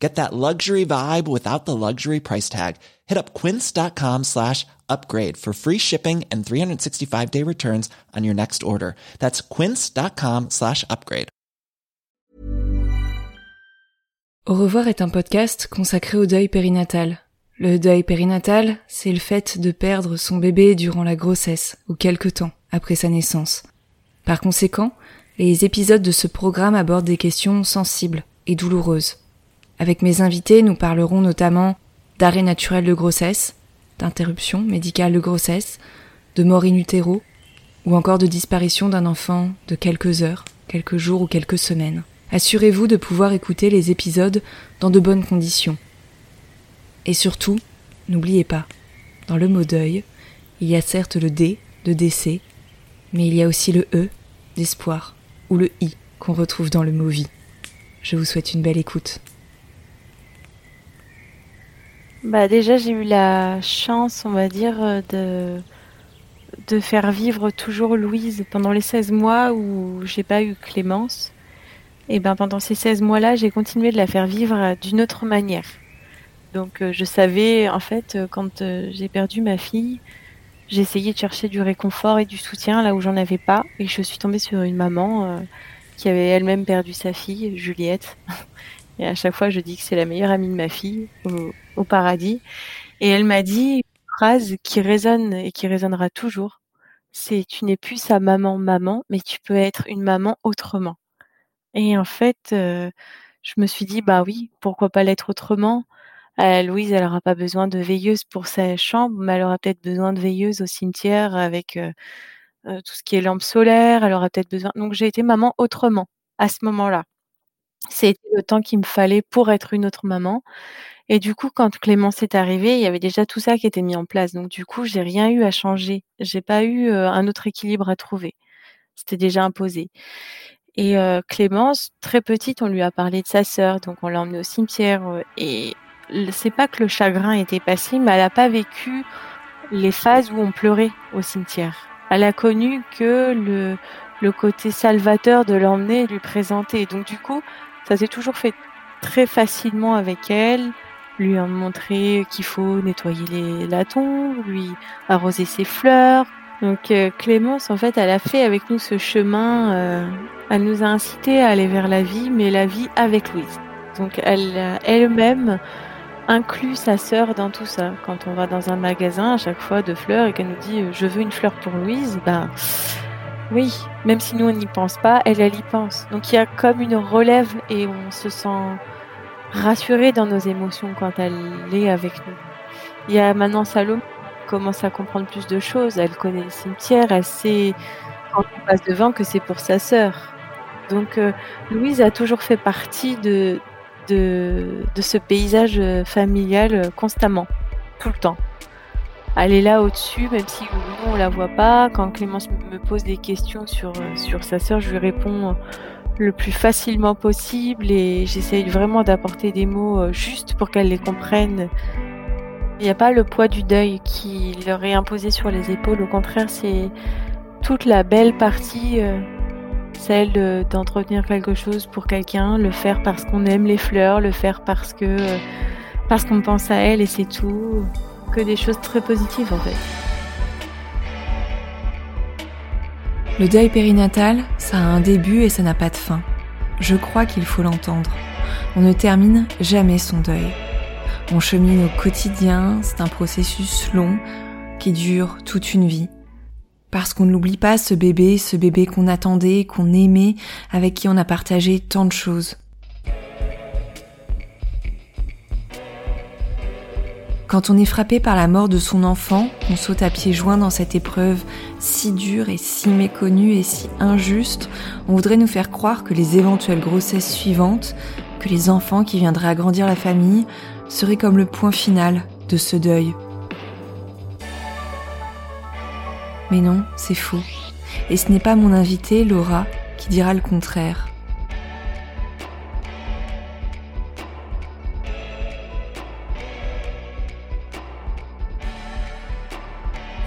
Get that luxury vibe without the luxury price tag. Hit up quince.com slash upgrade for free shipping and 365 day returns on your next order. That's quince.com slash upgrade. Au revoir est un podcast consacré au deuil périnatal. Le deuil périnatal, c'est le fait de perdre son bébé durant la grossesse ou quelque temps après sa naissance. Par conséquent, les épisodes de ce programme abordent des questions sensibles et douloureuses. Avec mes invités, nous parlerons notamment d'arrêt naturel de grossesse, d'interruption médicale de grossesse, de mort in utero, ou encore de disparition d'un enfant de quelques heures, quelques jours ou quelques semaines. Assurez-vous de pouvoir écouter les épisodes dans de bonnes conditions. Et surtout, n'oubliez pas, dans le mot deuil, il y a certes le D de décès, mais il y a aussi le E d'espoir ou le I qu'on retrouve dans le mot vie. Je vous souhaite une belle écoute. Bah déjà j'ai eu la chance, on va dire, euh, de de faire vivre toujours Louise pendant les 16 mois où j'ai pas eu Clémence. Et ben pendant ces 16 mois-là, j'ai continué de la faire vivre euh, d'une autre manière. Donc euh, je savais en fait quand j'ai perdu ma fille, j'ai essayé de chercher du réconfort et du soutien là où j'en avais pas et je suis tombée sur une maman qui avait elle-même perdu sa fille, Juliette. Et à chaque fois, je dis que c'est la meilleure amie de ma fille paradis. Et elle m'a dit une phrase qui résonne et qui résonnera toujours. C'est tu n'es plus sa maman maman, mais tu peux être une maman autrement. Et en fait, euh, je me suis dit bah oui, pourquoi pas l'être autrement? Euh, Louise, elle aura pas besoin de veilleuse pour sa chambre, mais elle aura peut-être besoin de veilleuse au cimetière avec euh, tout ce qui est lampe solaire. Elle aura peut-être besoin. Donc j'ai été maman autrement à ce moment-là. C'était le temps qu'il me fallait pour être une autre maman. Et du coup, quand Clémence est arrivée, il y avait déjà tout ça qui était mis en place. Donc du coup, j'ai rien eu à changer. J'ai pas eu un autre équilibre à trouver. C'était déjà imposé. Et Clémence, très petite, on lui a parlé de sa sœur, donc on l'a emmenée au cimetière. et c'est pas que le chagrin était passé, mais elle a pas vécu les phases où on pleurait au cimetière. Elle a connu que le, côté salvateur de l'emmener lui présenter. Donc du coup, ça s'est toujours fait très facilement avec elle, lui montrer qu'il faut nettoyer les, la tombe, lui arroser ses fleurs. Donc euh, Clémence, en fait, elle a fait avec nous ce chemin. Euh, elle nous a incité à aller vers la vie, mais la vie avec Louise. Donc elle elle-même inclut sa sœur dans tout ça. Quand on va dans un magasin à chaque fois de fleurs et qu'elle nous dit euh, je veux une fleur pour Louise, ben oui, même si nous on n'y pense pas, elle, elle y pense. Donc il y a comme une relève et on se sent rassuré dans nos émotions quand elle est avec nous. Il y a maintenant Salomé qui commence à comprendre plus de choses. Elle connaît le cimetière, elle sait quand on passe devant que c'est pour sa sœur. Donc euh, Louise a toujours fait partie de, de, de ce paysage familial constamment, tout le temps elle est là au-dessus, même si nous on la voit pas. Quand Clémence me pose des questions sur, euh, sur sa sœur, je lui réponds le plus facilement possible et j'essaye vraiment d'apporter des mots euh, justes pour qu'elle les comprenne. Il n'y a pas le poids du deuil qui leur est imposé sur les épaules, au contraire, c'est toute la belle partie, euh, celle d'entretenir quelque chose pour quelqu'un, le faire parce qu'on aime les fleurs, le faire parce que parce qu'on pense à elle et c'est tout que des choses très positives en fait. Le deuil périnatal, ça a un début et ça n'a pas de fin. Je crois qu'il faut l'entendre. On ne termine jamais son deuil. On chemine au quotidien, c'est un processus long qui dure toute une vie. Parce qu'on n'oublie pas ce bébé, ce bébé qu'on attendait, qu'on aimait, avec qui on a partagé tant de choses. Quand on est frappé par la mort de son enfant, on saute à pieds joints dans cette épreuve si dure et si méconnue et si injuste, on voudrait nous faire croire que les éventuelles grossesses suivantes, que les enfants qui viendraient agrandir la famille, seraient comme le point final de ce deuil. Mais non, c'est faux. Et ce n'est pas mon invitée, Laura, qui dira le contraire.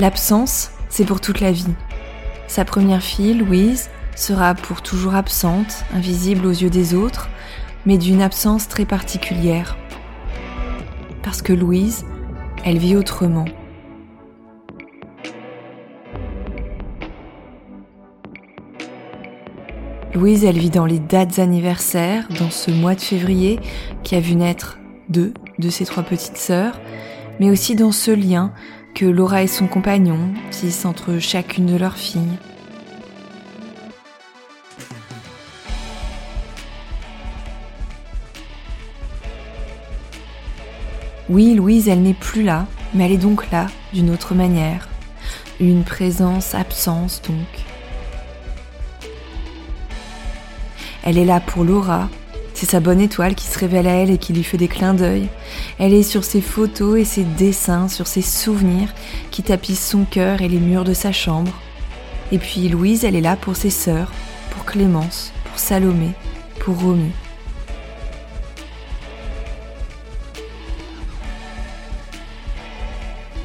L'absence, c'est pour toute la vie. Sa première fille, Louise, sera pour toujours absente, invisible aux yeux des autres, mais d'une absence très particulière. Parce que Louise, elle vit autrement. Louise, elle vit dans les dates anniversaires, dans ce mois de février qui a vu naître deux de ses trois petites sœurs, mais aussi dans ce lien que Laura et son compagnon tissent entre chacune de leurs filles. Oui, Louise, elle n'est plus là, mais elle est donc là d'une autre manière. Une présence-absence donc. Elle est là pour Laura. C'est sa bonne étoile qui se révèle à elle et qui lui fait des clins d'œil. Elle est sur ses photos et ses dessins, sur ses souvenirs qui tapissent son cœur et les murs de sa chambre. Et puis Louise, elle est là pour ses sœurs, pour Clémence, pour Salomé, pour Romy.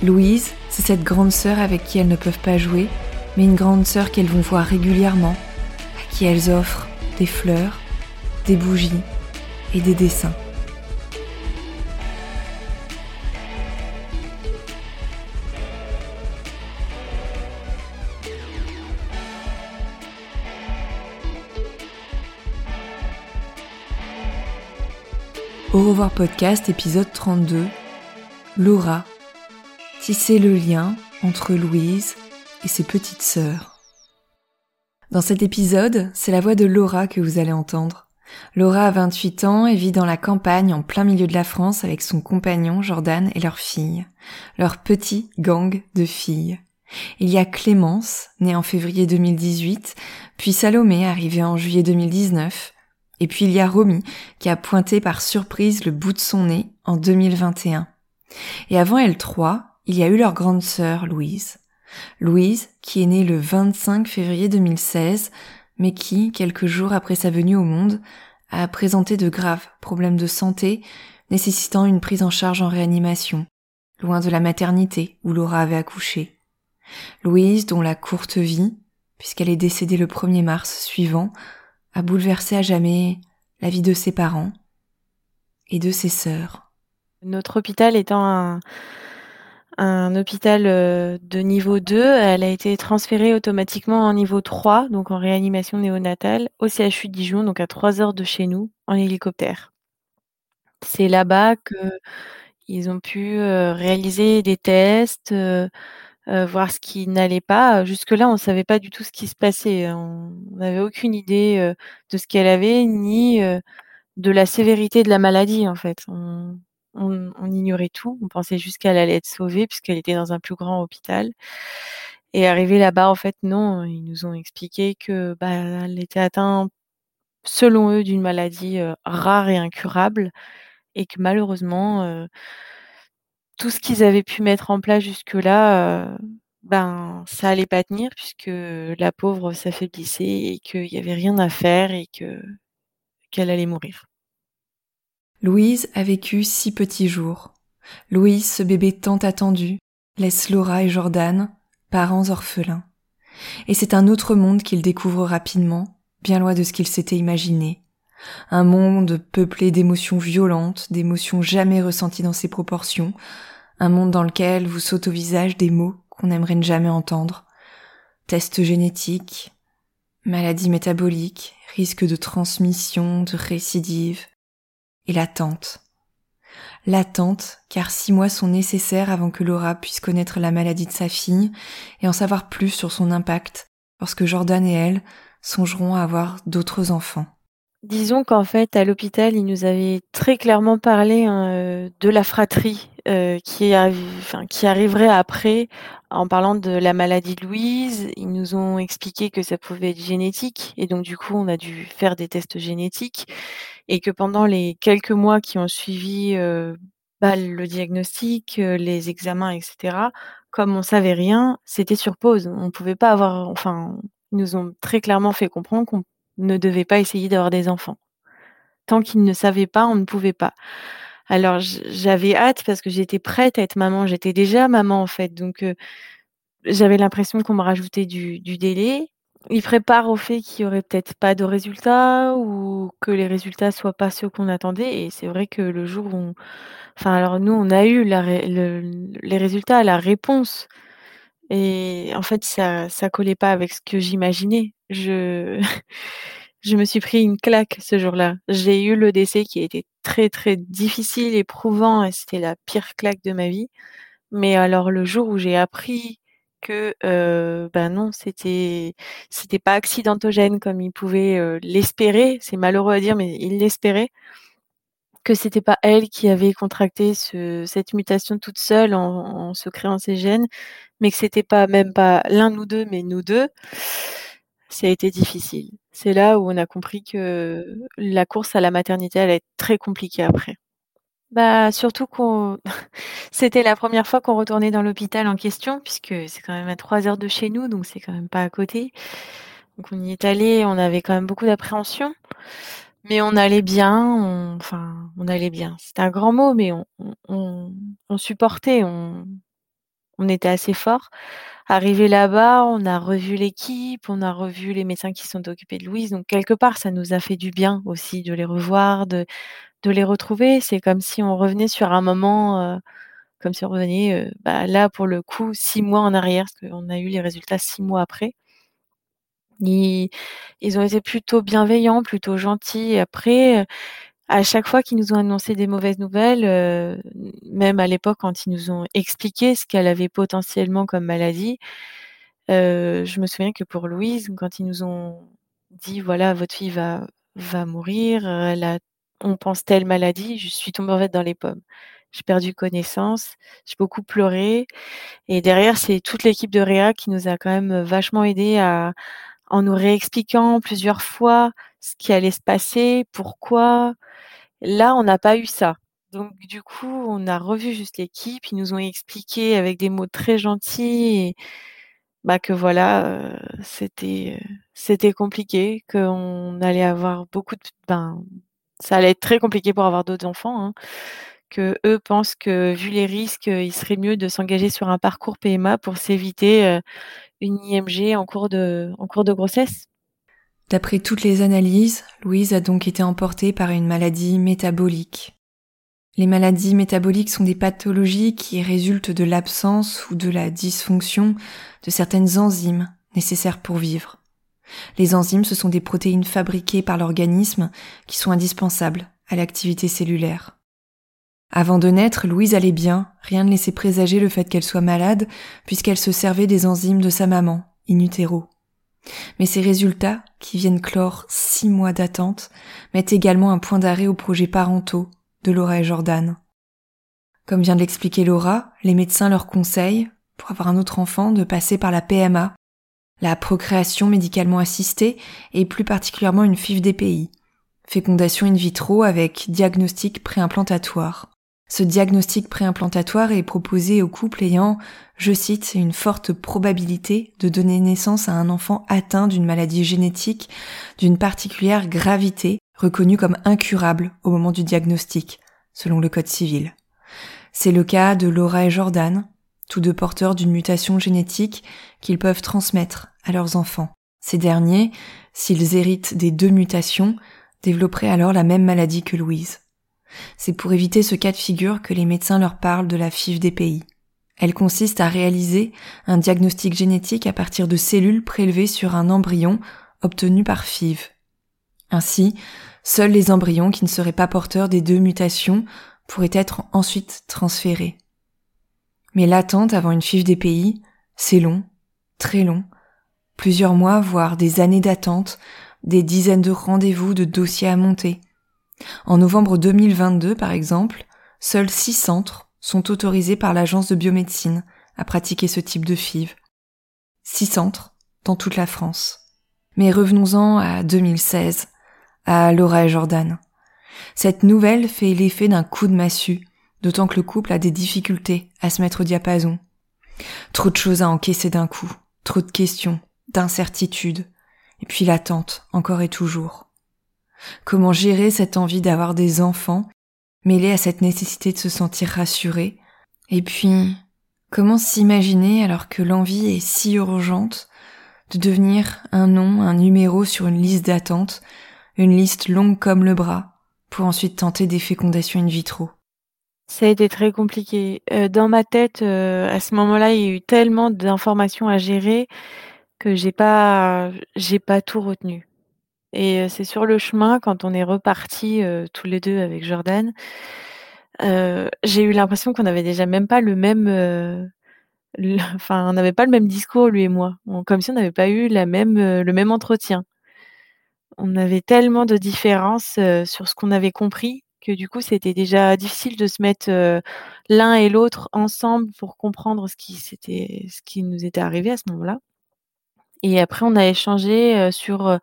Louise, c'est cette grande sœur avec qui elles ne peuvent pas jouer, mais une grande sœur qu'elles vont voir régulièrement, à qui elles offrent des fleurs, des bougies et des dessins. Au revoir podcast épisode 32. Laura. Tisser le lien entre Louise et ses petites sœurs. Dans cet épisode, c'est la voix de Laura que vous allez entendre. Laura a 28 ans et vit dans la campagne en plein milieu de la France avec son compagnon Jordan et leur fille, leur petit gang de filles. Il y a Clémence, née en février 2018, puis Salomé, arrivée en juillet 2019, et puis il y a Romy, qui a pointé par surprise le bout de son nez en 2021. Et avant elle trois, il y a eu leur grande sœur, Louise. Louise, qui est née le 25 février 2016, mais qui, quelques jours après sa venue au monde, a présenté de graves problèmes de santé nécessitant une prise en charge en réanimation, loin de la maternité où Laura avait accouché. Louise, dont la courte vie, puisqu'elle est décédée le 1er mars suivant, a bouleversé à jamais la vie de ses parents et de ses sœurs. Notre hôpital étant un, un hôpital euh, de niveau 2. Elle a été transférée automatiquement en niveau 3, donc en réanimation néonatale, au CHU de Dijon, donc à 3 heures de chez nous, en hélicoptère. C'est là-bas qu'ils ont pu euh, réaliser des tests, euh, voir ce qui n'allait pas. Jusque-là, on ne savait pas du tout ce qui se passait. On n'avait aucune idée de ce qu'elle avait, ni de la sévérité de la maladie, en fait ignorait tout. On pensait juste qu'elle allait être sauvée puisqu'elle était dans un plus grand hôpital. Et arrivée là-bas, en fait, non, ils nous ont expliqué que bah, elle était atteinte, selon eux, d'une maladie euh, rare et incurable, et que malheureusement, euh, tout ce qu'ils avaient pu mettre en place jusque-là, euh, ben, ça allait pas tenir puisque la pauvre s'affaiblissait et qu'il n'y avait rien à faire et que qu'elle allait mourir. Louise a vécu six petits jours. Louise, ce bébé tant attendu, laisse Laura et Jordan, parents orphelins. Et c'est un autre monde qu'il découvre rapidement, bien loin de ce qu'il s'était imaginé. Un monde peuplé d'émotions violentes, d'émotions jamais ressenties dans ses proportions, un monde dans lequel vous sautent au visage des mots qu'on n'aimerait ne jamais entendre. Tests génétiques, maladies métaboliques, risque de transmission, de récidive, et l'attente. L'attente, car six mois sont nécessaires avant que Laura puisse connaître la maladie de sa fille et en savoir plus sur son impact, lorsque Jordan et elle songeront à avoir d'autres enfants. Disons qu'en fait, à l'hôpital, ils nous avaient très clairement parlé hein, euh, de la fratrie euh, qui, qui arriverait après, en parlant de la maladie de Louise. Ils nous ont expliqué que ça pouvait être génétique, et donc du coup, on a dû faire des tests génétiques et que pendant les quelques mois qui ont suivi euh, bah, le diagnostic, euh, les examens, etc., comme on savait rien, c'était sur pause. On pouvait pas avoir, enfin, Ils nous ont très clairement fait comprendre qu'on ne devait pas essayer d'avoir des enfants. Tant qu'ils ne savaient pas, on ne pouvait pas. Alors j'avais hâte parce que j'étais prête à être maman. J'étais déjà maman en fait, donc j'avais l'impression qu'on me rajoutait du délai. Ils préparent au fait qu'il y aurait peut-être pas de résultats ou que les résultats soient pas ceux qu'on attendait. Et c'est vrai que le jour où, on... enfin alors nous on a eu les résultats, la réponse. Et en fait ça ça collait pas avec ce que j'imaginais. Je je me suis pris une claque ce jour-là. J'ai eu le décès qui a été très très difficile, éprouvant, et c'était la pire claque de ma vie. Mais alors le jour où j'ai appris que ben non, c'était c'était pas accidentogène comme il pouvait l'espérer, c'est malheureux à dire, mais il l'espérait que c'était pas elle qui avait contracté ce, cette mutation toute seule en, en se créant ses gènes, mais que c'était pas même pas l'un ou deux, mais nous deux ça a été difficile. C'est là où on a compris que la course à la maternité allait être très compliquée après. Bah, surtout qu'on c'était la première fois qu'on retournait dans l'hôpital en question puisque c'est quand même à trois heures de chez nous, donc c'est quand même pas à côté. Donc on y est allé, on avait quand même beaucoup d'appréhension, mais on allait bien, enfin, on allait bien. C'est un grand mot, mais on on on supportait, on on était assez fort. Arrivé là-bas, on a revu l'équipe, on a revu les médecins qui sont occupés de Louise. Donc quelque part, ça nous a fait du bien aussi de les revoir, de, les retrouver. C'est comme si on revenait sur un moment, euh, comme si on revenait euh, bah, là pour le coup six mois en arrière, parce qu'on a eu les résultats six mois après. Ils, ont été plutôt bienveillants, plutôt gentils. Après, à chaque fois qu'ils nous ont annoncé des mauvaises nouvelles, euh, même à l'époque quand ils nous ont expliqué ce qu'elle avait potentiellement comme maladie, euh, je me souviens que pour Louise, quand ils nous ont dit voilà votre fille va va mourir, elle a, on pense telle maladie, je suis tombée en fait dans les pommes. J'ai perdu connaissance, j'ai beaucoup pleuré et derrière c'est toute l'équipe de Réa qui nous a quand même vachement aidé à en nous réexpliquant plusieurs fois ce qui allait se passer, pourquoi, Là, on n'a pas eu ça. Donc du coup, on a revu juste l'équipe, ils nous ont expliqué avec des mots très gentils bah, que voilà, c'était, compliqué, qu'on allait avoir beaucoup de ben, ça allait être très compliqué pour avoir d'autres enfants, hein, que eux pensent que vu les risques, il serait mieux de s'engager sur un parcours PMA pour s'éviter, une IMG en cours de grossesse. D'après toutes les analyses, Louise a donc été emportée par une maladie métabolique. Les maladies métaboliques sont des pathologies qui résultent de l'absence ou de la dysfonction de certaines enzymes nécessaires pour vivre. Les enzymes, ce sont des protéines fabriquées par l'organisme qui sont indispensables à l'activité cellulaire. Avant de naître, Louise allait bien, rien ne laissait présager le fait qu'elle soit malade, puisqu'elle se servait des enzymes de sa maman, in utero. Mais ces résultats, qui viennent clore six mois d'attente, mettent également un point d'arrêt aux projets parentaux de Laura et Jordan. Comme vient de l'expliquer Laura, les médecins leur conseillent, pour avoir un autre enfant, de passer par la PMA, la procréation médicalement assistée et plus particulièrement une FIV DPI, fécondation in vitro avec diagnostic préimplantatoire. Ce diagnostic préimplantatoire est proposé aux couples ayant, je cite, une forte probabilité de donner naissance à un enfant atteint d'une maladie génétique d'une particulière gravité, reconnue comme incurable au moment du diagnostic, selon le Code civil. C'est le cas de Laura et Jordan, tous deux porteurs d'une mutation génétique qu'ils peuvent transmettre à leurs enfants. Ces derniers, s'ils héritent des deux mutations, développeraient alors la même maladie que Louise. C'est pour éviter ce cas de figure que les médecins leur parlent de la FIV des pays. Elle consiste à réaliser un diagnostic génétique à partir de cellules prélevées sur un embryon obtenu par FIV. Ainsi, seuls les embryons qui ne seraient pas porteurs des deux mutations pourraient être ensuite transférés. Mais l'attente avant une FIV des pays, c'est long, très long, plusieurs mois, voire des années d'attente, des dizaines de rendez-vous de dossiers à monter, en novembre 2022, par exemple, seuls six centres sont autorisés par l'Agence de biomédecine à pratiquer ce type de FIV. Six centres dans toute la France. Mais revenons-en à 2016, à Laura et Jordan. Cette nouvelle fait l'effet d'un coup de massue, d'autant que le couple a des difficultés à se mettre au diapason. Trop de choses à encaisser d'un coup, trop de questions, d'incertitude, et puis l'attente, encore et toujours. Comment gérer cette envie d'avoir des enfants, mêlée à cette nécessité de se sentir rassuré, et puis comment s'imaginer alors que l'envie est si urgente de devenir un nom, un numéro sur une liste d'attente, une liste longue comme le bras, pour ensuite tenter des fécondations in vitro? Ça a été très compliqué. Euh, dans ma tête, euh, à ce moment-là, il y a eu tellement d'informations à gérer que j'ai pas, j'ai pas tout retenu. Et c'est sur le chemin, quand on est repartis tous les deux avec Jordan, j'ai eu l'impression qu'on avait déjà même pas le même, enfin, on n'avait pas le même discours lui et moi, comme si on n'avait pas eu le même entretien. On avait tellement de différences sur ce qu'on avait compris que du coup, c'était déjà difficile de se mettre l'un et l'autre ensemble pour comprendre ce qui ce qui nous était arrivé à ce moment-là. Et après, on a échangé sur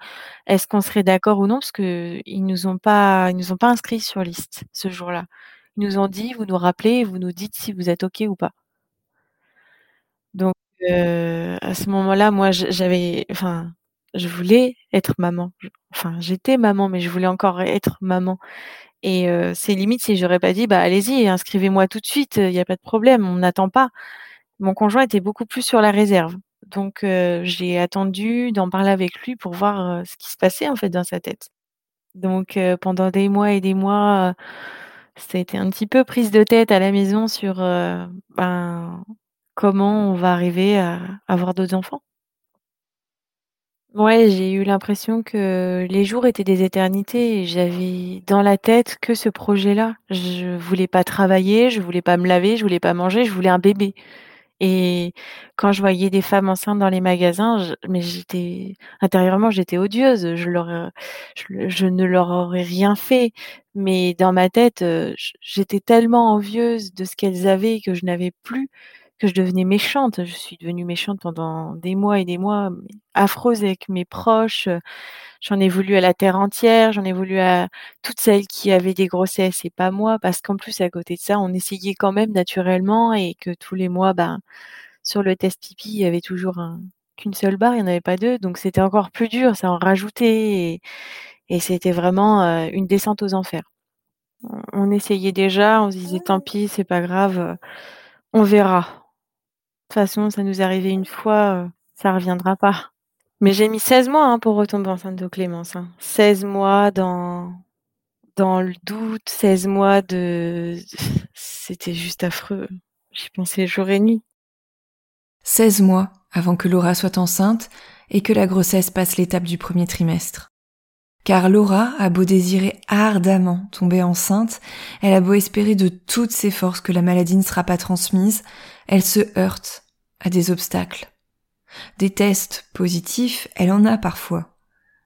est-ce qu'on serait d'accord ou non, parce que ils nous ont pas, ils nous ont pas inscrits sur liste ce jour-là. Ils nous ont dit, vous nous rappelez, vous nous dites si vous êtes ok ou pas. Donc à ce moment-là, moi, j'avais, enfin, je voulais être maman. Enfin, j'étais maman, mais je voulais encore être maman. Et c'est limite si j'aurais pas dit, bah allez-y, inscrivez-moi tout de suite, il n'y a pas de problème, on n'attend pas. Mon conjoint était beaucoup plus sur la réserve. Donc j'ai attendu d'en parler avec lui pour voir ce qui se passait en fait dans sa tête. Donc pendant des mois et des mois, été un petit peu prise de tête à la maison sur ben, comment on va arriver à avoir d'autres enfants. Ouais, j'ai eu l'impression que les jours étaient des éternités j'avais dans la tête que ce projet-là. Je voulais pas travailler, je voulais pas me laver, je voulais pas manger, je voulais un bébé. Et quand je voyais des femmes enceintes dans les magasins, mais j'étais intérieurement, j'étais odieuse. Je leur, je, ne leur aurais rien fait, mais dans ma tête, j'étais tellement envieuse de ce qu'elles avaient que je n'avais plus que je devenais méchante. Je suis devenue méchante pendant des mois et des mois, affreuse avec mes proches. J'en ai voulu à la terre entière, j'en ai voulu à toutes celles qui avaient des grossesses et pas moi, parce qu'en plus, à côté de ça, on essayait quand même naturellement et que tous les mois, ben, sur le test pipi, il y avait toujours qu'une seule barre, il n'y en avait pas deux. Donc c'était encore plus dur, ça en rajoutait et, c'était vraiment une descente aux enfers. On, essayait déjà, on se disait tant pis, c'est pas grave, on verra toute façon, ça nous est arrivé une fois, ça reviendra pas. Mais j'ai mis 16 mois hein, pour retomber enceinte de Clémence. 16 hein. mois dans, dans le doute, 16 mois de. C'était juste affreux. J'y pensais jour et nuit. 16 mois avant que Laura soit enceinte et que la grossesse passe l'étape du premier trimestre. Car Laura a beau désirer ardemment tomber enceinte, elle a beau espérer de toutes ses forces que la maladie ne sera pas transmise, elle se heurte à des obstacles. Des tests positifs, elle en a parfois.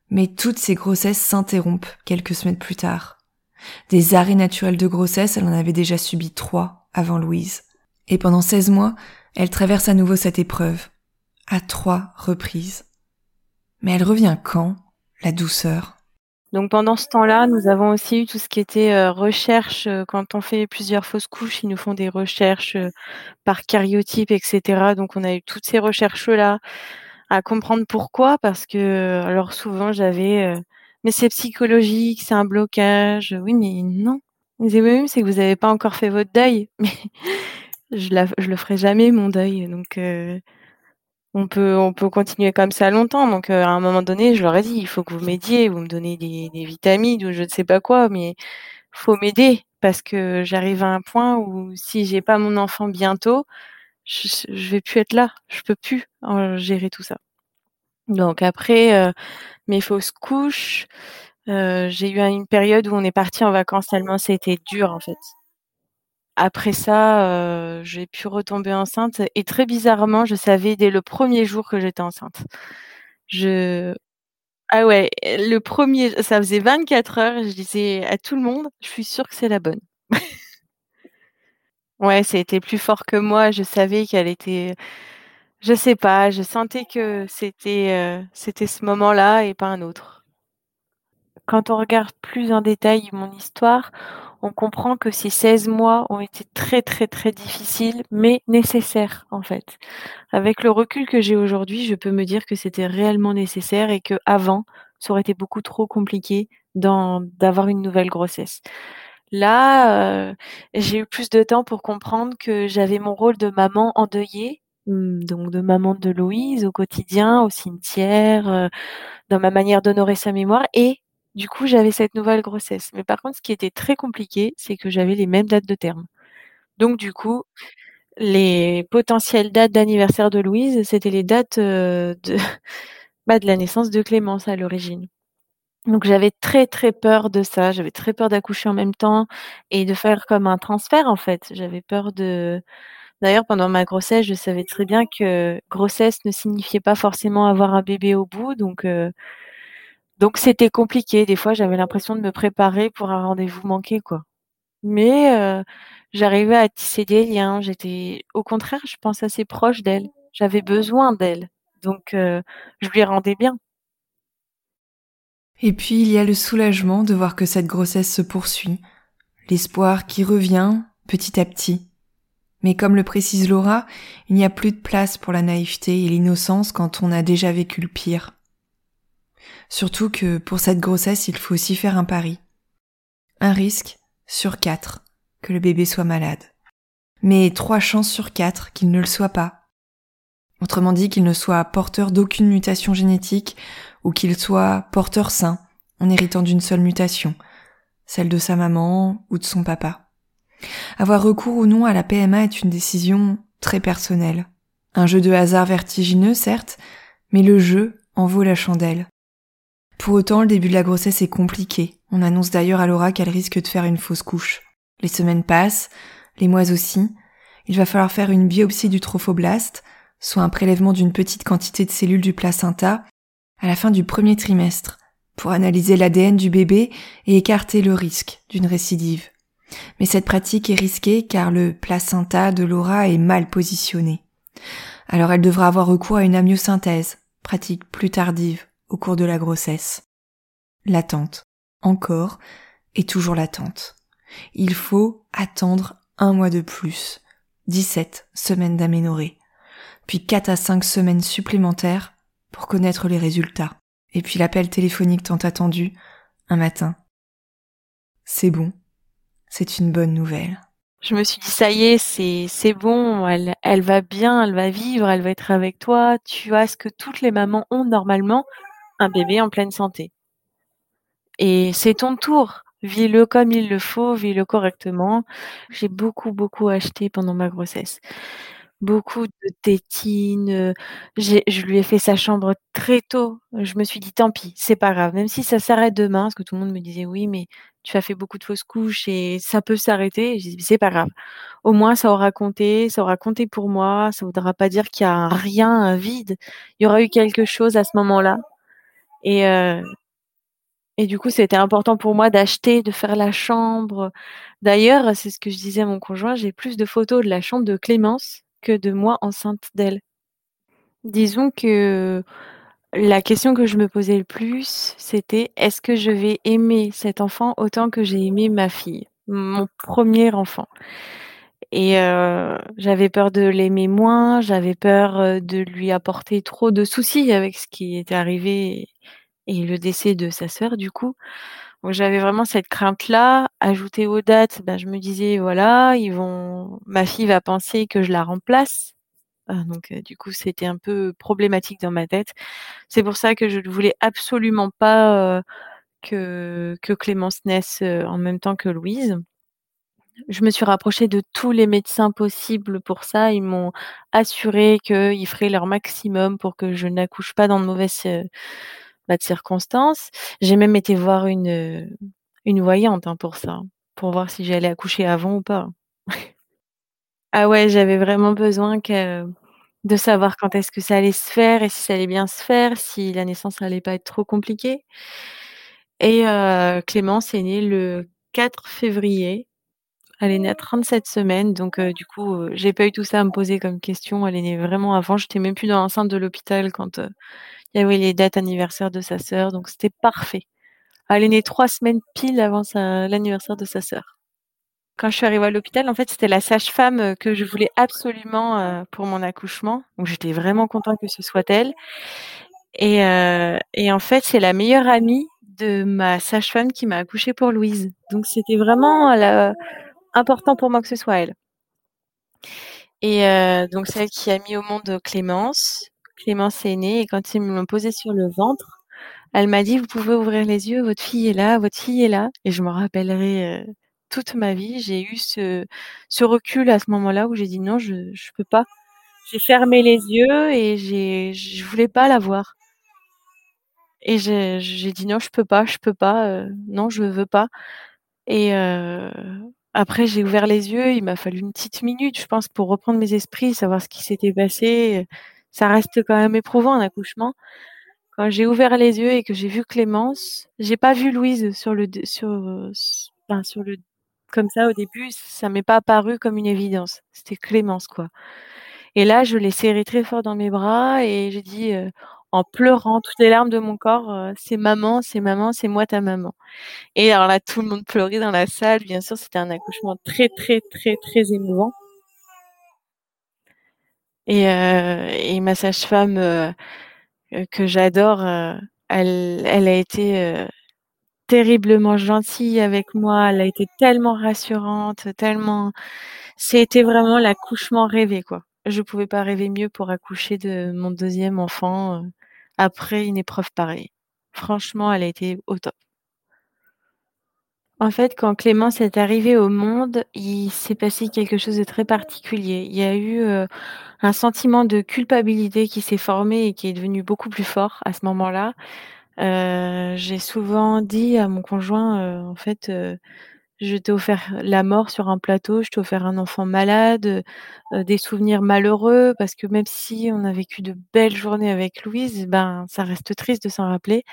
Mais toutes ces grossesses s'interrompent quelques semaines plus tard. Des arrêts naturels de grossesse, elle en avait déjà subi trois avant Louise. Et pendant 16 mois, elle traverse à nouveau cette épreuve. À trois reprises. Mais elle revient quand, la douceur? Donc pendant ce temps-là, nous avons aussi eu tout ce qui était euh, recherche. Euh, quand on fait plusieurs fausses couches, ils nous font des recherches euh, par cariotype, etc. Donc on a eu toutes ces recherches-là à comprendre pourquoi, parce que alors souvent j'avais, mais c'est psychologique, c'est un blocage. Oui, mais non. Vous oui, c'est que vous n'avez pas encore fait votre deuil. Mais je, la, je le ferai jamais mon deuil. Donc on peut, on peut continuer comme ça longtemps. Donc, euh, à un moment donné, je leur ai dit, il faut que vous m'aidiez, vous me donnez des, vitamines ou je ne sais pas quoi, mais faut m'aider parce que j'arrive à un point où si j'ai pas mon enfant bientôt, je, je vais plus être là. Je peux plus gérer tout ça. Donc après euh, mes fausses couches, euh, j'ai eu une période où on est parti en vacances tellement c'était dur en fait après ça, euh, j'ai pu retomber enceinte et très bizarrement, je savais dès le premier jour que j'étais enceinte. Je ah ouais, le premier, ça faisait 24 heures, je disais à tout le monde: «Je suis sûre que c'est la bonne». Ouais, c'était plus fort que moi, je savais qu'elle était je sais pas, je sentais que c'était, euh, c'était ce moment-là et pas un autre. Quand on regarde plus en détail mon histoire, on comprend que ces 16 mois ont été très, très, très difficiles, mais nécessaires, en fait. Avec le recul que j'ai aujourd'hui, je peux me dire que c'était réellement nécessaire et qu'avant, ça aurait été beaucoup trop compliqué d'avoir une nouvelle grossesse. Là, heu, j'ai eu plus de temps pour comprendre que j'avais mon rôle de maman endeuillée, mmh, donc de maman de Louise au quotidien, au cimetière, heu, dans ma manière d'honorer sa mémoire et du coup, j'avais cette nouvelle grossesse. Mais par contre, ce qui était très compliqué, c'est que j'avais les mêmes dates de terme. Donc du coup, les potentielles dates d'anniversaire de Louise, c'était les dates, de bah, de la naissance de Clémence à l'origine. Donc j'avais très, très peur de ça, j'avais très peur d'accoucher en même temps et de faire comme un transfert, en fait. J'avais peur de d'ailleurs pendant ma grossesse, je savais très bien que grossesse ne signifiait pas forcément avoir un bébé au bout donc donc c'était compliqué. Des fois, j'avais l'impression de me préparer pour un rendez-vous manqué, quoi. Mais heu, j'arrivais à tisser des liens, j'étais au contraire, je pense assez proche d'elle. J'avais besoin d'elle, donc heu, je lui rendais bien. Et puis il y a le soulagement de voir que cette grossesse se poursuit, l'espoir qui revient petit à petit. Mais comme le précise Laura, il n'y a plus de place pour la naïveté et l'innocence quand on a déjà vécu le pire. Surtout que pour cette grossesse, il faut aussi faire un pari. Un risque sur quatre que le bébé soit malade. Mais trois chances sur quatre qu'il ne le soit pas. Autrement dit qu'il ne soit porteur d'aucune mutation génétique ou qu'il soit porteur sain en héritant d'une seule mutation, celle de sa maman ou de son papa. Avoir recours ou non à la PMA est une décision très personnelle. Un jeu de hasard vertigineux, certes, mais le jeu en vaut la chandelle. Pour autant, le début de la grossesse est compliqué. On annonce d'ailleurs à Laura qu'elle risque de faire une fausse couche. Les semaines passent, les mois aussi. Il va falloir faire une biopsie du trophoblaste, soit un prélèvement d'une petite quantité de cellules du placenta, à la fin du premier trimestre pour analyser l'ADN du bébé et écarter le risque d'une récidive. Mais cette pratique est risquée car le placenta de Laura est mal positionné. Alors elle devra avoir recours à une amyosynthèse, pratique plus tardive au cours de la grossesse. L'attente, encore et toujours l'attente. Il faut attendre un mois de plus, 17 semaines d'aménorrhée, puis 4 à 5 semaines supplémentaires pour connaître les résultats. Et puis l'appel téléphonique tant attendu, un matin. C'est bon. C'est une bonne nouvelle. Je me suis dit, ça y est, c'est, c'est bon, elle, elle va bien, elle va vivre, elle va être avec toi. Tu as ce que toutes les mamans ont normalement, un bébé en pleine santé. Et c'est ton tour. Vis-le comme il le faut, vis-le correctement. J'ai beaucoup, beaucoup acheté pendant ma grossesse beaucoup de tétines, je lui ai fait sa chambre très tôt. Je me suis dit: «Tant pis, c'est pas grave, même si ça s'arrête demain», parce que tout le monde me disait: «Oui, mais tu as fait beaucoup de fausses couches et ça peut s'arrêter». J'ai dit: «C'est pas grave. Au moins ça aura compté, ça aura compté pour moi, ça voudra pas dire qu'il y a rien, un vide. Il y aura eu quelque chose à ce moment-là» et et du coup, c'était important pour moi d'acheter, de faire la chambre. D'ailleurs, c'est ce que je disais à mon conjoint, j'ai plus de photos de la chambre de Clémence que de moi enceinte d'elle. Disons que la question que je me posais le plus, c'était est-ce que je vais aimer cet enfant autant que j'ai aimé ma fille, mon premier enfant? Et euh, j'avais peur de l'aimer moins, j'avais peur euh, de lui apporter trop de soucis avec ce qui était arrivé et le décès de sa sœur du coup. Donc j'avais vraiment cette crainte-là. Ajoutée aux dates, ben, je me disais voilà, ils vont, ma fille va penser que je la remplace. Ah, donc du coup, c'était un peu problématique dans ma tête. C'est pour ça que je ne voulais absolument pas que, que Clémence naisse en même temps que Louise. Je me suis rapprochée de tous les médecins possibles pour ça. Ils m'ont assuré qu'ils feraient leur maximum pour que je n'accouche pas dans de mauvaises de circonstances. J'ai même été voir une, une voyante hein, pour ça, pour voir si j'allais accoucher avant ou pas. ah ouais, j'avais vraiment besoin de savoir quand est-ce que ça allait se faire et si ça allait bien se faire, si la naissance allait pas être trop compliquée. Et Clémence est née le 4 février. Elle est née à 37 semaines, donc du coup, j'ai pas eu tout ça à me poser comme question. Elle est née vraiment avant. J'étais même plus dans l'enceinte de l'hôpital quand il y avait les dates anniversaires de sa sœur, donc c'était parfait. Elle est née trois semaines pile avant l'anniversaire de sa sœur. quand je suis arrivée à l'hôpital, en fait, c'était la sage-femme, que je voulais absolument, pour mon accouchement. Donc j'étais vraiment contente que ce soit elle et et en fait, c'est la meilleure amie de ma sage-femme qui m'a accouchée pour Louise. Donc c'était vraiment important pour moi que ce soit elle. Et donc celle qui a mis au monde Clémence. Clémence est née et quand ils me l'ont posée sur le ventre, elle m'a dit: «Vous pouvez ouvrir les yeux, votre fille est là, votre fille est là» et je m'en rappellerai, toute ma vie. J'ai eu ce recul à ce moment-là où j'ai dit: «Non, je je peux pas». J'ai fermé les yeux et j'ai je voulais pas la voir. Et j'ai dit: «Non, je peux pas, je peux pas, non, je veux pas» et après j'ai ouvert les yeux, il m'a fallu une petite minute, je pense, pour reprendre mes esprits, savoir ce qui s'était passé. Ça reste quand même éprouvant un accouchement. Quand j'ai ouvert les yeux et que j'ai vu Clémence, j'ai pas vu Louise sur le sur, enfin sur le comme ça au début, ça m'est pas apparu comme une évidence. C'était Clémence, quoi et là, je l'ai serrée très fort dans mes bras et j'ai dit, en pleurant toutes les larmes de mon corps, «C'est maman, c'est maman, c'est moi ta maman» et alors là, tout le monde pleurait dans la salle. Bien sûr, c'était un accouchement très, très, très, très émouvant et et ma sage-femme, que j'adore, elle elle a été, terriblement gentille avec moi. Elle a été tellement rassurante, tellement c'était vraiment l'accouchement rêvé, quoi. Je pouvais pas rêver mieux pour accoucher de mon deuxième enfant, après une épreuve pareille. Franchement, elle a été au top. En fait, quand Clémence est arrivée au monde, il s'est passé quelque chose de très particulier. Il y a eu, un sentiment de culpabilité qui s'est formé et qui est devenu beaucoup plus fort à ce moment-là. Heu, j'ai souvent dit à mon conjoint, heu, en fait, je t'ai offert la mort sur un plateau, je t'ai offert un enfant malade, heu, des souvenirs malheureux parce que même si on a vécu de belles journées avec Louise, ben, ça reste triste de s'en rappeler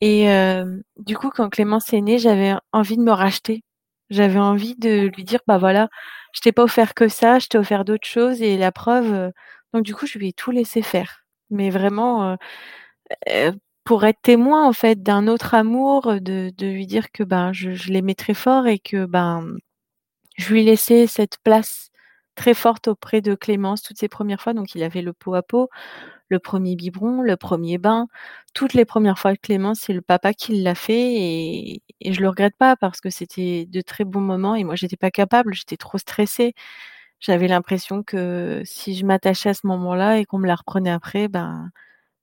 et hem, du coup, quand Clémence est née, j'avais envie de me racheter. J'avais envie de lui dire: «Bah, voilà, je t'ai pas offert que ça, je t'ai offert d'autres choses et la preuve, heu» donc du coup, je lui ai tout laissé faire. Mais vraiment, pour être témoin, en fait, d'un autre amour, de de lui dire que, ben, je l'aimais très fort et que, ben, je lui laissais cette place très forte auprès de Clémence toutes ces premières fois. Donc il avait le pot à pot, le 1er biberon, le 1er bain. Toutes les premières fois Clémence, c'est le papa qui l'a fait et et je le regrette pas parce que c'était de très bons moments et moi j'étais pas capable, j'étais trop stressée. J'avais l'impression que si je m'attachais à ce moment-là et qu'on me la reprenait après, ben,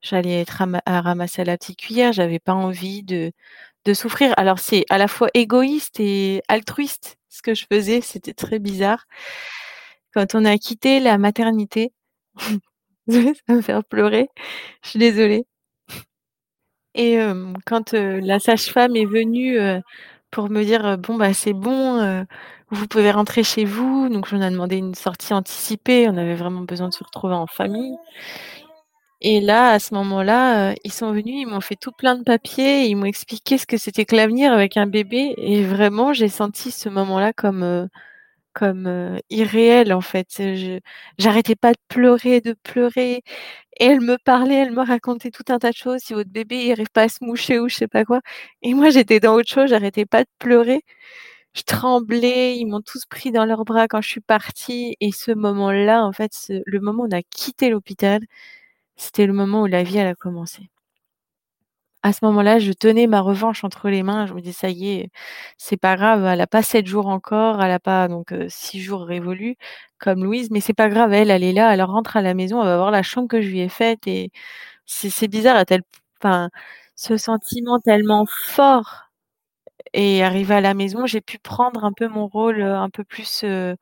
j'allais être rama à ramasser à la petite cuillère. J'avais pas envie de de souffrir. Alors c'est à la fois égoïste et altruiste ce que je faisais, c'était très bizarre. Quand on a quitté la maternité, ça me faire pleurer, je suis désolée. Et quand, la sage-femme est venue, pour me dire: «Bon, bah, c'est bon, vous pouvez rentrer chez vous», donc on a demandé une sortie anticipée, on avait vraiment besoin de se retrouver en famille et là, à ce moment-là, heu, ils sont venus, ils m'ont fait tout plein de papiers, ils m'ont expliqué ce que c'était que l'avenir avec un bébé et vraiment j'ai senti ce moment-là comme, heu, comme, heu, irréel, en fait. J'arrêtais pas de pleurer, de pleurer et elle me parlait, elle me racontait tout un tas de choses. Si votre bébé il pas à se moucher ou je sais pas quoi et moi j'étais dans autre chose, j'arrêtais pas de pleurer. Je tremblais, ils m'ont tous pris dans leurs bras quand je suis partie et ce moment-là, en fait, le moment où on a quitté l'hôpital, c'était le moment où la vie, elle a commencé. À ce moment-là, je tenais ma revanche entre les mains. Je me dis: «Ça y est, c'est pas grave, elle a pas 7 jours encore, elle a pas donc heu, 6 jours révolus comme Louise, mais c'est pas grave, elle, elle est là, elle rentre à la maison, elle va voir la chambre que je lui ai faite» et c'est bizarre à tel enfin, ce sentiment tellement fort. Et arrivé à la maison, j'ai pu prendre un peu mon rôle, heu, un peu plus, heu,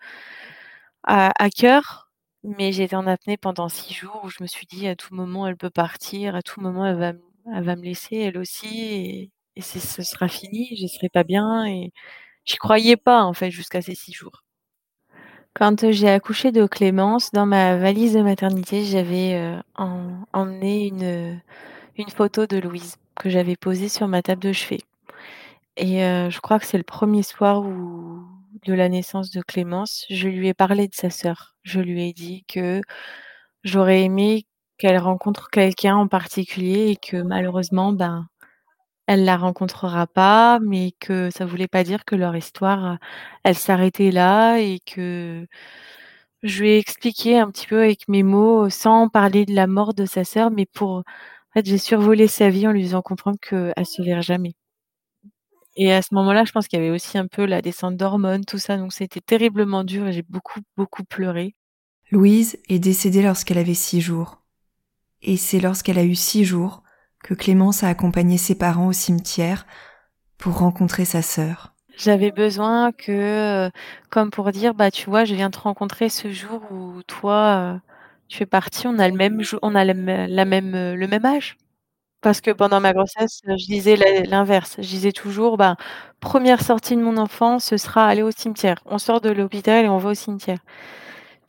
à à cœur, mais j'étais en apnée pendant 6 jours où je me suis dit: «À tout moment, elle peut partir, à tout moment, elle va elle va me laisser elle aussi et ce sera fini, je serai pas bien» et j'y croyais pas, en fait, jusqu'à ces 6 jours. Quand, j'ai accouché de Clémence, dans ma valise de maternité, j'avais, em emmené une, une photo de Louise que j'avais posée sur ma table de chevet et je crois que c'est le 1er soir où de la naissance de Clémence, je lui ai parlé de sa sœur. Je lui ai dit que j'aurais aimé qu'elle rencontre quelqu'un en particulier et que malheureusement, ben elle la rencontrera pas, mais que ça voulait pas dire que leur histoire, elle s'arrêtait là et que je lui ai expliqué un petit peu avec mes mots, sans parler de la mort de sa sœur, mais pour en fait, j'ai survolé sa vie en lui faisant comprendre qu'elle se verrait jamais. Et à ce moment-là, je pense qu'il y avait aussi un peu la descente d'hormones, tout ça, donc c'était terriblement dur et j'ai beaucoup, beaucoup pleuré. Louise est décédée lorsqu'elle avait six jours. Et c'est lorsqu'elle a eu six jours que Clémence a accompagné ses parents au cimetière pour rencontrer sa sœur. J'avais besoin que, comme pour dire, bah tu vois, je viens te rencontrer ce jour où toi, tu es parti, on a le même on a la même le même âge. Parce que pendant ma grossesse, je disais l'inverse. Je disais toujours, bah, première sortie de mon enfant, ce sera aller au cimetière. On sort de l'hôpital et on va au cimetière.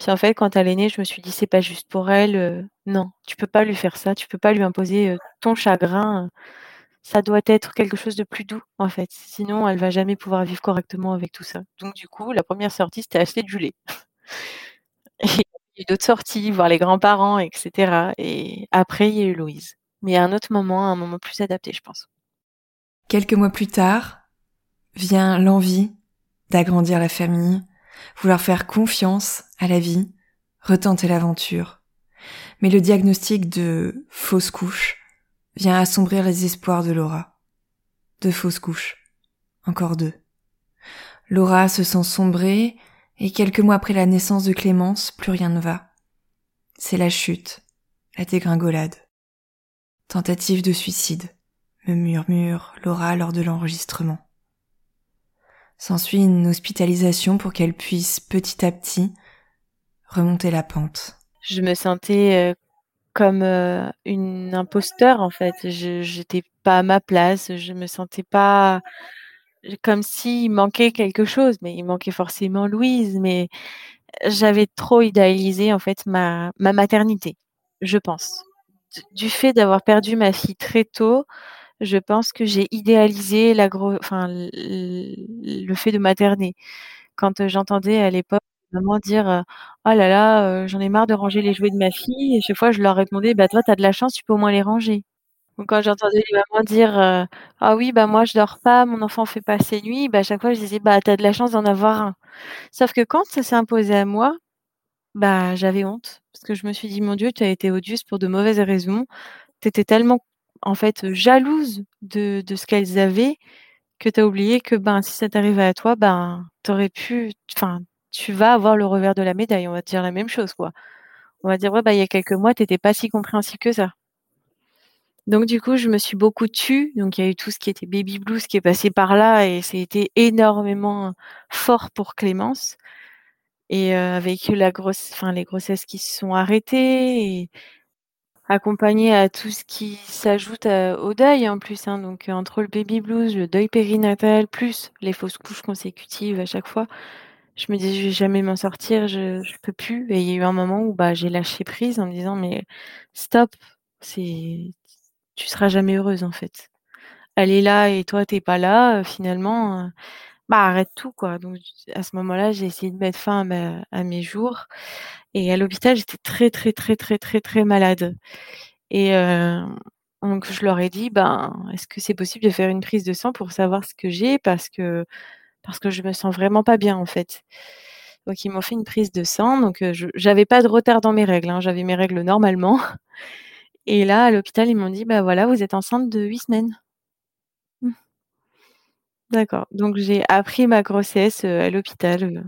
Puis en fait, quand elle est née, je me suis dit: «C'est pas juste pour elle, non, tu peux pas lui faire ça, tu peux pas lui imposer, ton chagrin, ça doit être quelque chose de plus doux, en fait, sinon elle va jamais pouvoir vivre correctement avec tout ça». Donc du coup, la première sortie, c'était acheter du lait. Et d'autres sorties, voir les grands-parents et cetera et après, il y a eu Louise. Mais à un autre moment, un moment plus adapté, je pense. Quelques mois plus tard, vient l'envie d'agrandir la famille, vouloir faire confiance à la vie, retenter l'aventure. Mais le diagnostic de fausse couche vient assombrir les espoirs de Laura. Deux fausses couches. Encore deux. Laura se sent sombrer et quelques mois après la naissance de Clémence, plus rien ne va. C'est la chute, la dégringolade. Tentative de suicide, me murmure Laura lors de l'enregistrement. S'ensuit une hospitalisation pour qu'elle puisse petit à petit remonter la pente. Je me sentais euh, comme euh, une imposteur en fait. Je j'étais pas à ma place. Je me sentais pas comme s'il manquait quelque chose, mais il manquait forcément Louise. Mais j'avais trop idéalisé en fait ma maternité, je pense. Du fait d'avoir perdu ma fille très tôt, je pense que j'ai idéalisé le fait de materner. Quand, j'entendais à l'époque maman dire, «Oh là là, j'en ai marre de ranger les jouets de ma fille» et chaque fois je leur répondais: «Bah toi tu as de la chance, tu peux au moins les ranger». Quand j'entendais les mamans dire, «Ah oui, bah moi je dors pas, mon enfant fait pas ses nuits», bah à chaque fois je disais: «Bah tu as de la chance d'en avoir un». Sauf que quand ça s'est imposé à moi, bah j'avais honte parce que je me suis dit: «Mon Dieu, tu as été odieuse pour de mauvaises raisons». Tu étais tellement en fait, jalouse de ce qu'elles avaient, que tu as oublié que, ben, si ça t'arrivait à toi, ben, pu tu vas avoir le revers de la médaille, on va te dire la même chose, quoi. On va dire: «Ouais, bah, il y a quelques mois, tu étais pas si compréhensible que ça». Donc du coup, je me suis beaucoup tue, donc il y a eu tout ce qui était baby blues qui est passé par là et été énormément fort pour Clémence et heu, avec la grosse enfin, les grossesses qui se sont arrêtées et Accompagné à tout ce qui s'ajoute au deuil en plus, hein, donc entre le baby blues, le deuil périnatal, plus les fausses couches consécutives à chaque fois, je me dis: «Je vais jamais m'en sortir, je je peux plus» et il y a eu un moment où, bah, j'ai lâché prise en me disant: «Mais stop, c'est tu seras jamais heureuse en fait. Elle est là et toi tu es pas là, finalement, bah, arrête tout quoi». Donc à ce moment-là, j'ai essayé de mettre fin à mes jours et à l'hôpital, j'étais très, très, très, très, très, très malade et heu, donc je leur ai dit: «Ben, est-ce que c'est possible de faire une prise de sang pour savoir ce que j'ai? Parce que parce que je me sens vraiment pas bien, en fait». Donc ils m'ont fait une prise de sang, donc je j'avais pas de retard dans mes règles, hein, j'avais mes règles normalement et là, à l'hôpital, ils m'ont dit: «Bah, voilà, vous êtes enceinte de 8 semaines». D'accord, donc j'ai appris ma grossesse, heu, à l'hôpital, heu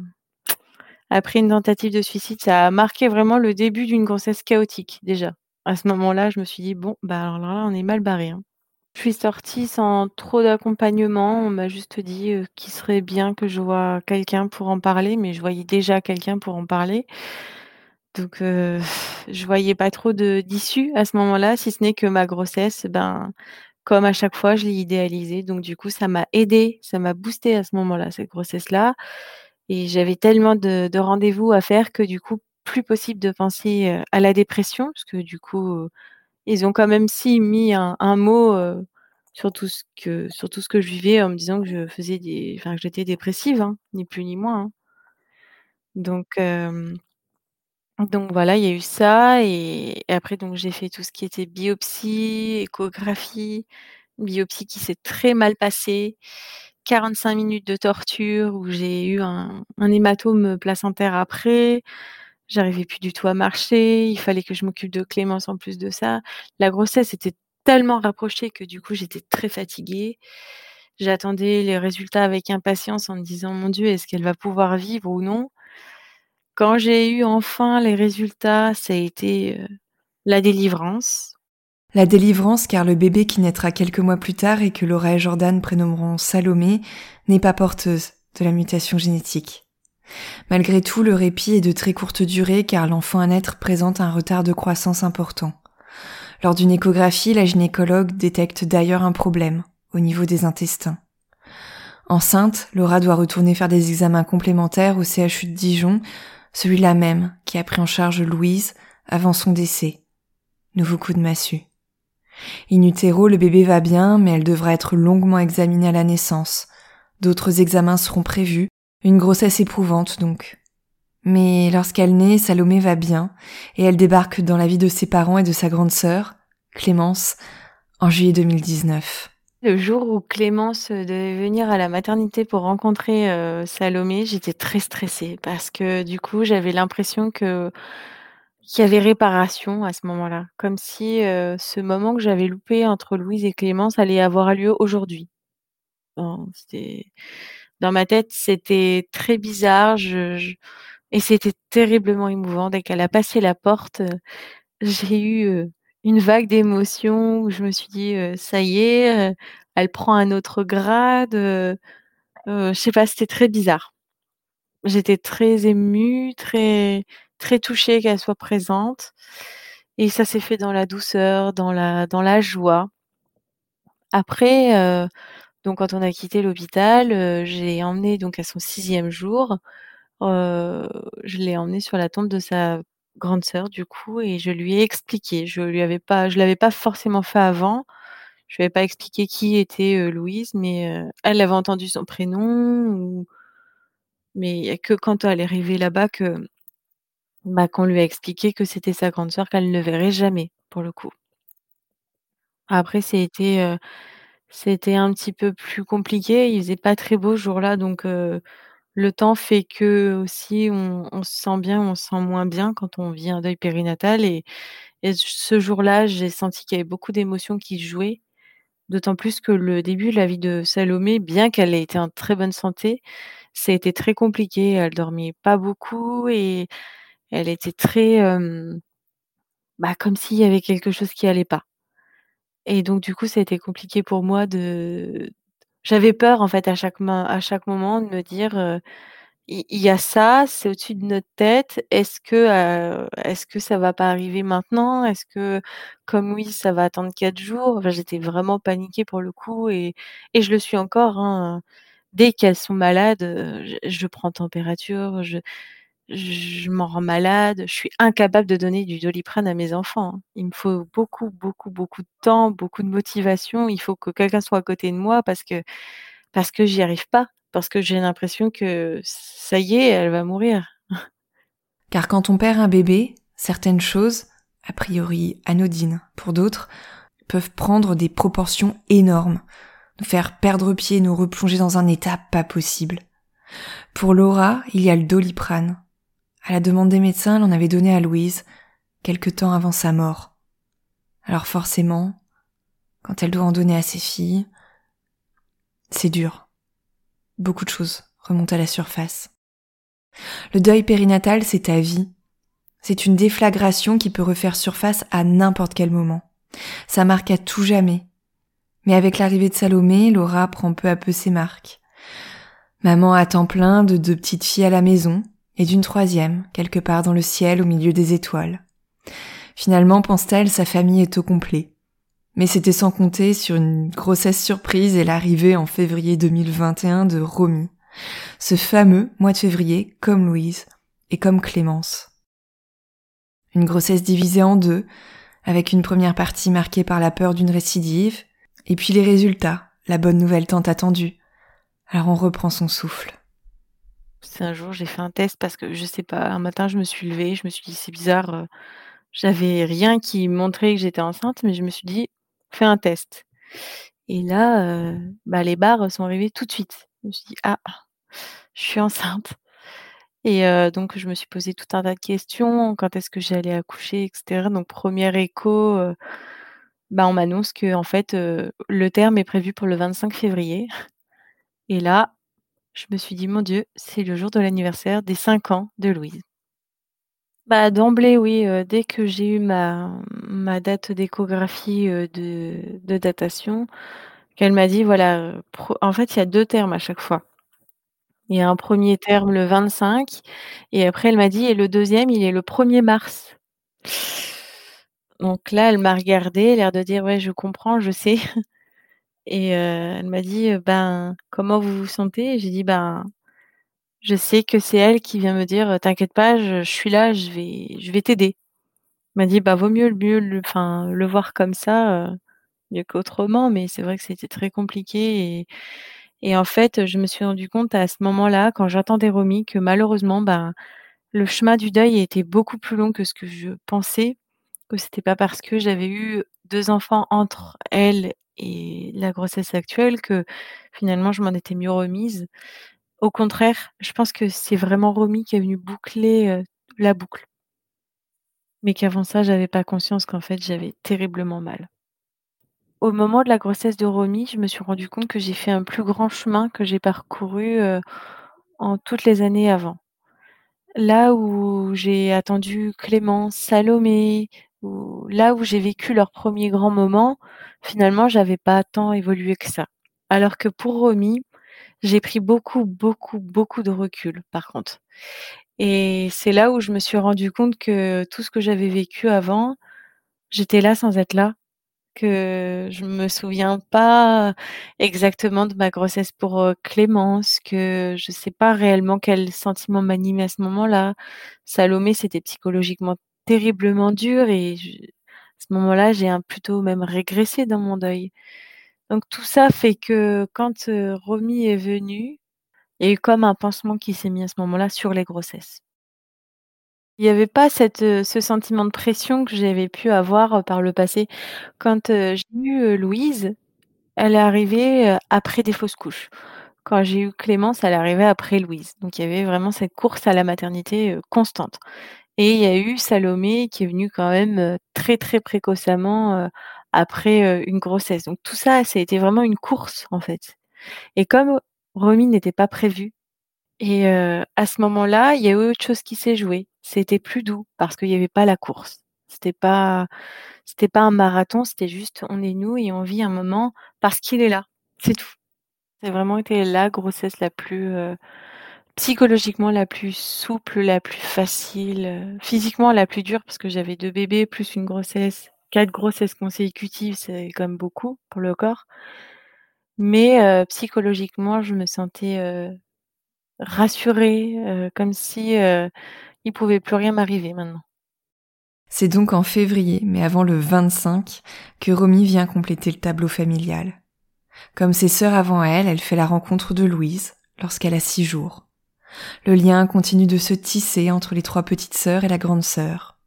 après une tentative de suicide, ça a marqué vraiment le début d'une grossesse chaotique déjà. À ce moment-là, je me suis dit: «Bon, bah, alors là, on est mal barré, hein». Je suis sortie sans trop d'accompagnement. On m'a juste dit, heu, qu'il serait bien que je voie quelqu'un pour en parler, mais je voyais déjà quelqu'un pour en parler. Donc heu, je voyais pas trop d'issue à ce moment-là, si ce n'est que ma grossesse, ben, comme à chaque fois, je l'ai idéalisée. Donc du coup, ça m'a aidée, ça m'a boostée à ce moment-là, cette grossesse-là et j'avais tellement de de rendez-vous à faire que du coup, plus possible de penser, heu, à la dépression parce que du coup, heu, ils ont quand même si mis un mot, heu, sur tout ce que sur tout ce que je vivais en me disant que je faisais des enfin que j'étais dépressive, hein, ni plus ni moins, hein. Donc donc voilà, il y a eu ça et après donc j'ai fait tout ce qui était biopsie, échographie, biopsie qui s'est très mal passée, 45 minutes de torture où j'ai eu un, hématome placentaire après. J'arrivais plus du tout à marcher. Il fallait que je m'occupe de Clémence en plus de ça. La grossesse était tellement rapprochée que du coup j'étais très fatiguée. J'attendais les résultats avec impatience en me disant mon Dieu, est-ce qu'elle va pouvoir vivre ou non? Quand j'ai eu enfin les résultats, ça a été euh, la délivrance. La délivrance car le bébé qui naîtra quelques mois plus tard et que Laura et Jordan prénommeront Salomé n'est pas porteuse de la mutation génétique. Malgré tout, le répit est de très courte durée car l'enfant à naître présente un retard de croissance important. Lors d'une échographie, la gynécologue détecte d'ailleurs un problème au niveau des intestins. Enceinte, Laura doit retourner faire des examens complémentaires au CHU de Dijon, celui-là même qui a pris en charge Louise avant son décès. Nouveau coup de massue. In utero, le bébé va bien, mais elle devra être longuement examinée à la naissance. D'autres examens seront prévus, une grossesse éprouvante donc. Mais lorsqu'elle naît, Salomé va bien, et elle débarque dans la vie de ses parents et de sa grande sœur, Clémence, en juillet 2019. Le jour où Clémence devait venir à la maternité pour rencontrer euh, Salomé, j'étais très stressée parce que du coup, j'avais l'impression que qu'il y avait réparation à ce moment-là, comme si, euh, ce moment que j'avais loupé entre Louise et Clémence allait avoir lieu aujourd'hui. dans ma tête, c'était très bizarre, et c'était terriblement émouvant. Dès qu'elle a passé la porte, euh, j'ai eu, euh, une vague d'émotions où je me suis dit, «Ça y est, elle prend un autre grade», je sais pas, c'était très bizarre. J'étais très émue, très très touchée qu'elle soit présente et ça s'est fait dans la douceur, dans la dans la joie. Après, donc quand on a quitté l'hôpital, j'ai emmené donc à son sixième jour, je l'ai emmené sur la tombe de sa grande sœur du coup et je lui ai expliqué. Je lui avais pas je l'avais pas forcément fait avant. Je lui avais pas expliqué qui était, Louise, mais elle avait entendu son prénom ou mais que quand elle est arrivée là-bas que bah, qu'on lui a expliqué que c'était sa grande sœur qu'elle ne verrait jamais, pour le coup. Après c'était, c'était un petit peu plus compliqué. Il faisait pas très beau ce jour-là, donc le temps fait que aussi on se sent bien, on se sent moins bien quand on vit un deuil périnatal et et ce jour-là, j'ai senti qu'il y avait beaucoup d'émotions qui jouaient. D'autant plus que le début de la vie de Salomé, bien qu'elle ait été en très bonne santé, ça a été très compliqué. Elle dormait pas beaucoup et elle était très, bah, comme s'il y avait quelque chose qui allait pas et donc du coup, ça a été compliqué pour moi de j'avais peur en fait à chaque à chaque moment de me dire, «Il y a ça, c'est au-dessus de notre tête. Est-ce que, heu, est-ce que ça va pas arriver maintenant? Est-ce que comme oui, ça va attendre 4 jours?» enfin, j'étais vraiment paniquée pour le coup et et je le suis encore, hein, dès qu'elles sont malades, je je prends température, je je m'en rends malade, je suis incapable de donner du Doliprane à mes enfants, hein. Il me faut beaucoup, beaucoup, beaucoup de temps, beaucoup de motivation. Il faut que quelqu'un soit à côté de moi parce que parce que j'y arrive pas, parce que j'ai l'impression que ça y est, elle va mourir. Car quand on perd un bébé, certaines choses, a priori anodines pour d'autres, peuvent prendre des proportions énormes, nous faire perdre pied, nous replonger dans un état pas possible. Pour Laura, il y a le doliprane, à la demande des médecins, elle en avait donné à Louise, quelque temps avant sa mort. Alors forcément, quand elle doit en donner à ses filles, c'est dur. Beaucoup de choses remontent à la surface. Le deuil périnatal, c'est ta vie. C'est une déflagration qui peut refaire surface à n'importe quel moment. Ça marque à tout jamais. Mais avec l'arrivée de Salomé, Laura prend peu à peu ses marques. Maman à temps plein de deux petites filles à la maison, et d'une troisième, quelque part dans le ciel au milieu des étoiles. Finalement, pense-t-elle, sa famille est au complet. Mais c'était sans compter sur une grossesse surprise et l'arrivée en février 2021 de Romy. Ce fameux mois de février, comme Louise et comme Clémence. Une grossesse divisée en deux, avec une première partie marquée par la peur d'une récidive, et puis les résultats, la bonne nouvelle tant attendue. Alors on reprend son souffle. C'est un jour, j'ai fait un test parce que je sais pas, un matin, je me suis levée, je me suis dit: «C'est bizarre», heu, j'avais rien qui montrait que j'étais enceinte, mais je me suis dit: «Fais un test» et là, heu, bah, les barres sont arrivées tout de suite. Je me suis dit: «Ah, je suis enceinte» et heu, donc je me suis posé tout un tas de questions. Quand est-ce que j'allais accoucher et cetera? Donc 1er écho, bah, on m'annonce qu'en fait, heu, le terme est prévu pour le 25 février et là, je me suis dit: «Mon Dieu, c'est le jour de l'anniversaire des 5 ans de Louise». Bah, d'emblée, oui, heu, dès que j'ai eu ma date d'échographie, heu, de datation, qu'elle m'a dit voilà, en fait, il y a 2 termes à chaque fois. Il y a un 1er terme le 25 et après elle m'a dit: «Et le 2e, il est le 1er mars». Donc là, elle m'a regardée, l'air de dire: «Ouais, je comprends, je sais» et heu, elle m'a dit: «Heu, ben, comment vous vous sentez?» j'ai dit: «Ben, je sais que c'est elle qui vient me dire: "Heu, t'inquiète pas, je suis là, je vais je vais t'aider"». Elle m'a dit: «Bah, vaut mieux le le voir comme ça, mieux qu'autrement», mais c'est vrai que c'était très compliqué et en fait, je me suis rendu compte à ce moment-là, quand j'entendais Romy, que malheureusement, ben, le chemin du deuil était beaucoup plus long que ce que je pensais, que c'était pas parce que j'avais eu 2 enfants entre elle et la grossesse actuelle que finalement je m'en étais mieux remise. Au contraire, je pense que c'est vraiment Romy qui est venue boucler, la boucle. Mais qu'avant ça, j'avais pas conscience qu'en fait, j'avais terriblement mal. Au moment de la grossesse de Romy, je me suis rendu compte que j'ai fait un plus grand chemin que j'ai parcouru, en toutes les années avant. Là où j'ai attendu Clémence, Salomé, là où j'ai vécu leurs premiers grands moments, finalement, j'avais pas tant évolué que ça. Alors que pour Romy, j'ai pris beaucoup, beaucoup, beaucoup de recul par contre. Et c'est là où je me suis rendu compte que tout ce que j'avais vécu avant, j'étais là sans être là. Que je me souviens pas exactement de ma grossesse pour, heu, Clémence, que je sais pas réellement quel sentiment m'animait à ce moment-là. Salomé, c'était psychologiquement terriblement dur et à ce moment-là, j'ai un plutôt même régressé dans mon deuil. Donc tout ça fait que quand, heu, Romy est venue, il y a eu comme un pansement qui s'est mis à ce moment-là sur les grossesses. Il y avait pas heu, ce sentiment de pression que j'avais pu avoir, heu, par le passé. Quand, j'ai eu, Louise, elle est arrivée, après des fausses couches. Quand j'ai eu Clémence, elle est arrivée après Louise. Donc il y avait vraiment cette course à la maternité, constante. Et il y a eu Salomé qui est venue quand même, très, très précocement, après, une grossesse. Donc tout ça, ça a été vraiment une course, en fait. Et comme Romy n'était pas prévue et à ce moment-là, il y a eu autre chose qui s'est joué. C'était plus doux parce qu'il y avait pas la course. C'était pas c'était pas un marathon, c'était juste on est nous et on vit un moment parce qu'il est là, c'est tout. C'est vraiment été la grossesse la plus, psychologiquement la plus souple, la plus facile, heu, physiquement la plus dure parce que j'avais 2 bébés plus une grossesse, 4 grossesses consécutives, c'est quand beaucoup pour le corps. Mais heu, psychologiquement, je me sentais, heu, rassurée, comme si, il pouvait plus rien m'arriver maintenant. C'est donc en février, mais avant le 25, que Romy vient compléter le tableau familial. Comme ses sœurs avant elle, elle fait la rencontre de Louise lorsqu'elle a six jours. Le lien continue de se tisser entre les trois petites sœurs et la grande sœur.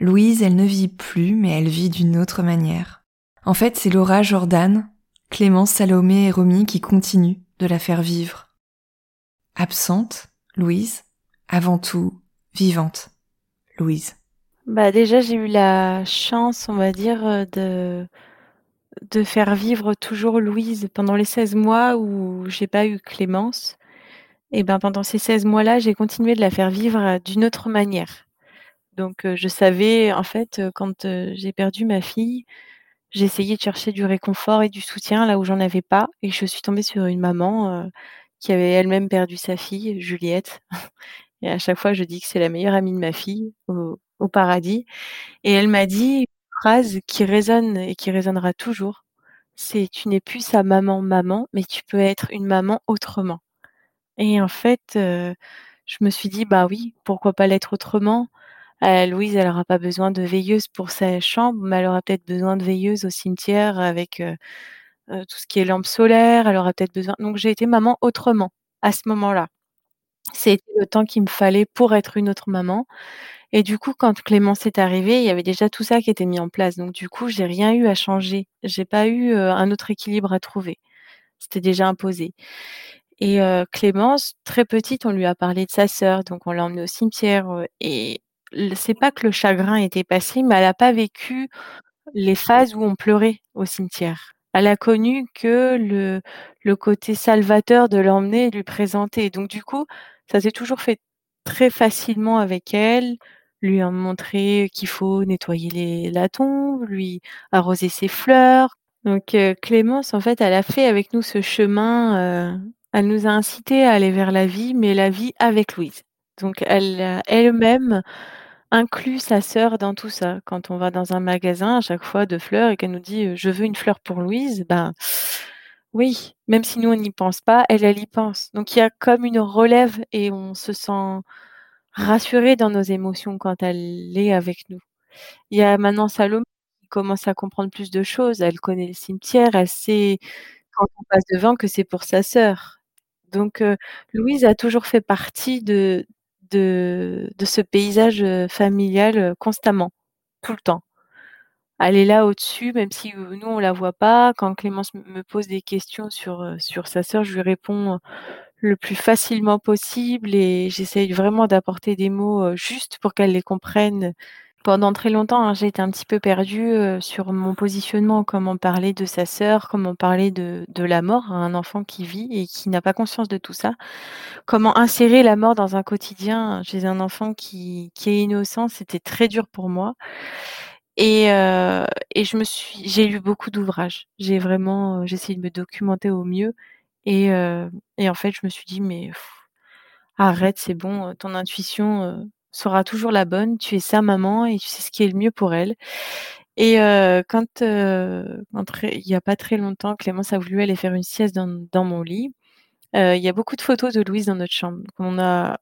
Louise, elle ne vit plus, mais elle vit d'une autre manière. En fait, c'est Laura, Jordan, Clémence, Salomé et Romy qui continuent de la faire vivre. Absente, Louise, avant tout vivante, Louise. Bah, déjà, j'ai eu la chance, on va dire, heu, de de faire vivre toujours Louise pendant les 16 mois où j'ai pas eu Clémence et ben, pendant ces 16 mois-là, j'ai continué de la faire vivre, heu, d'une autre manière. Donc heu, je savais en fait, heu, quand, j'ai perdu ma fille, j'ai essayé de chercher du réconfort et du soutien là où j'en avais pas et je suis tombée sur une maman, qui avait elle-même perdu sa fille, Juliette. Et à chaque fois je dis que c'est la meilleure amie de ma fille au au paradis. Et elle m'a dit une phrase qui résonne et qui résonnera toujours, c'est: «Tu n'es plus sa maman, maman, mais tu peux être une maman autrement» et en fait, heu, je me suis dit: «Bah oui, pourquoi pas l'être autrement?» Heu, Louise, elle aura pas besoin de veilleuse pour sa chambre, mais elle aura peut-être besoin de veilleuse au cimetière avec, heu, tout ce qui est lampes solaires, elle aura peut-être besoin donc j'ai été maman autrement, à ce moment-là. C'était le temps qu'il me fallait pour être une autre maman Et du coup, quand Clémence est arrivée, il y avait déjà tout ça qui était mis en place. Donc du coup, j'ai rien eu à changer. J'ai pas eu un autre équilibre à trouver. C'était déjà imposé. Et Clémence, très petite, on lui a parlé de sa sœur, donc on l'a emmenée au cimetière. et c'est pas que le chagrin était passé, mais elle a pas vécu les phases où on pleurait au cimetière. Elle a connu que le, côté salvateur de l'emmener lui présenter. Donc du coup, ça s'est toujours fait très facilement avec elle, lui en montrer qu'il faut nettoyer les, la tombe, lui arroser ses fleurs. Donc Clémence, en fait, elle a fait avec nous ce chemin. Elle nous a incité à aller vers la vie, mais la vie avec Louise. Donc elle elle-même inclut sa sœur dans tout ça. Quand on va dans un magasin à chaque fois de fleurs et qu'elle nous dit je veux une fleur pour Louise, ben oui, même si nous on n'y pense pas, elle elle y pense. Donc il y a comme une relève et on se sent rassuré dans nos émotions quand elle est avec nous. Il y a maintenant Salomé qui commence à comprendre plus de choses. Elle connaît le cimetière, elle sait quand on passe devant que c'est pour sa sœur. Donc Louise a toujours fait partie de ce paysage familial constamment, tout le temps. Elle est là au-dessus, même si nous on la voit pas. Quand Clémence me pose des questions sur sur sa sœur, je lui réponds le plus facilement possible et j'essaye vraiment d'apporter des mots justes pour qu'elle les comprenne pendant très longtemps, hein, j'ai été un petit peu perdue, sur mon positionnement, comment parler de sa sœur, comment parler de de la mort à un enfant qui vit et qui n'a pas conscience de tout ça. Comment insérer la mort dans un quotidien chez un enfant qui qui est innocent, c'était très dur pour moi et et je me suis j'ai lu beaucoup d'ouvrages. J'ai vraiment, j'ai essayé de me documenter au mieux et et en fait, je me suis dit: «Mais arrête, c'est bon, ton intuition, sera toujours la bonne. Tu es sa maman et tu sais ce qui est le mieux pour elle. Et quand, il y a pas très longtemps, Clémence a voulu aller faire une sieste dans dans mon lit. il y a beaucoup de photos de Louise dans notre chambre. On a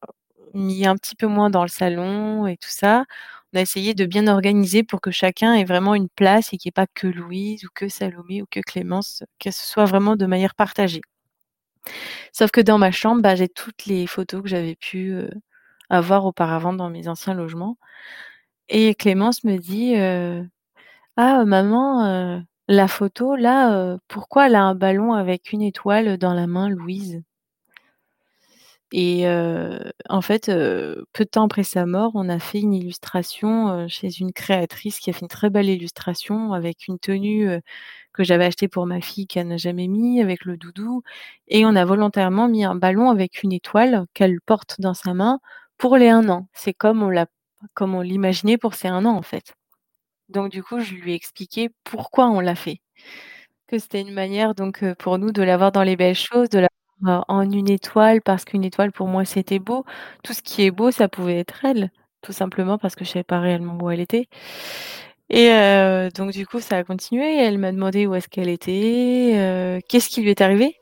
mis un petit peu moins dans le salon et tout ça. On a essayé de bien organiser pour que chacun ait vraiment une place et qu'il y ait pas que Louise ou que Salomé ou que Clémence, que ce soit vraiment de manière partagée. Sauf que dans ma chambre, bah, j'ai toutes les photos que j'avais pu, avoir auparavant dans mes anciens logements. Et Clémence me dit, «Ah maman, la photo là, pourquoi elle a un ballon avec une étoile dans la main, Louise?» et en fait, peu de temps après sa mort, on a fait une illustration, chez une créatrice qui a fait une très belle illustration avec une tenue, que j'avais achetée pour ma fille qu'elle n'a jamais mis, avec le doudou et on a volontairement mis un ballon avec une étoile qu'elle porte dans sa main pour les 1 an. C'est comme on l'a comme on l'imaginait pour ses 1 an, en fait. Donc du coup, je lui ai expliqué pourquoi on l'a fait. Que c'était une manière donc, pour nous de l'avoir dans les belles choses, de l'avoir en une étoile parce qu'une étoile pour moi c'était beau. Tout ce qui est beau, ça pouvait être elle, tout simplement parce que je savais pas réellement où elle était. Et donc du coup, ça a continué elle m'a demandé où est-ce qu'elle était, qu'est-ce qui lui est arrivé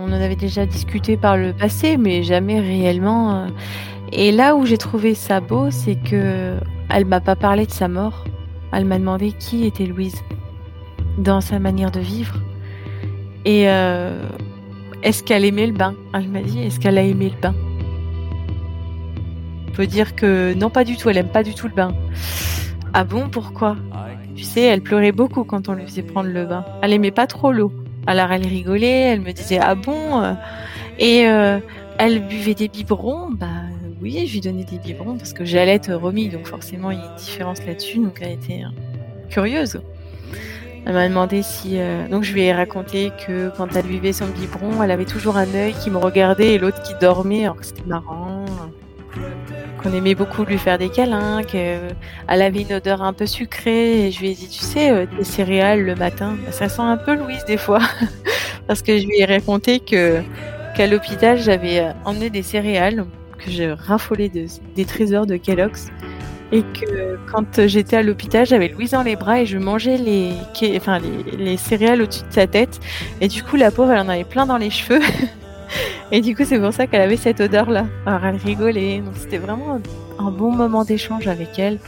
On en avait déjà discuté par le passé, mais jamais réellement. Euh. Et là où j'ai trouvé ça beau, c'est que elle m'a pas parlé de sa mort. Elle m'a demandé qui était Louise dans sa manière de vivre. Et euh, est-ce qu'elle aimait le bain? Elle m'a dit est-ce qu'elle a aimé le bain? On peut dire que non, pas du tout. Elle aime pas du tout le bain. Ah bon Pourquoi? Tu sais, elle pleurait beaucoup quand on lui faisait prendre le bain. Elle aimait pas trop l'eau. Alors elle rigolait, elle me disait ah bon euh, et euh, elle buvait des biberons. Bah oui, je lui donnais des biberons parce que j'allais te remis, donc forcément il y a une différence là-dessus. Donc elle était euh, curieuse. Elle m'a demandé si donc je lui ai raconté que quand elle buvait son biberon, elle avait toujours un œil qui me regardait et l'autre qui dormait. Alors c'était marrant qu'on aimait beaucoup lui faire des câlins, qu'elle avait une odeur un peu sucrée. Et je lui ai dit, tu sais, euh, des céréales le matin, bah, ça sent un peu Louise des fois. Parce que je lui ai raconté que qu'à l'hôpital, j'avais euh, emmené des céréales, que je raffolais des trésors de Kellogg's. Et que quand j'étais à l'hôpital, j'avais Louise dans les bras et je mangeais les, enfin, les, les céréales au-dessus de sa tête. Et du coup, la pauvre, elle en avait plein dans les cheveux. Et du coup, c'est pour ça qu'elle avait cette odeur-là. Alors, elle rigolait. C'était vraiment un bon moment d'échange avec elle.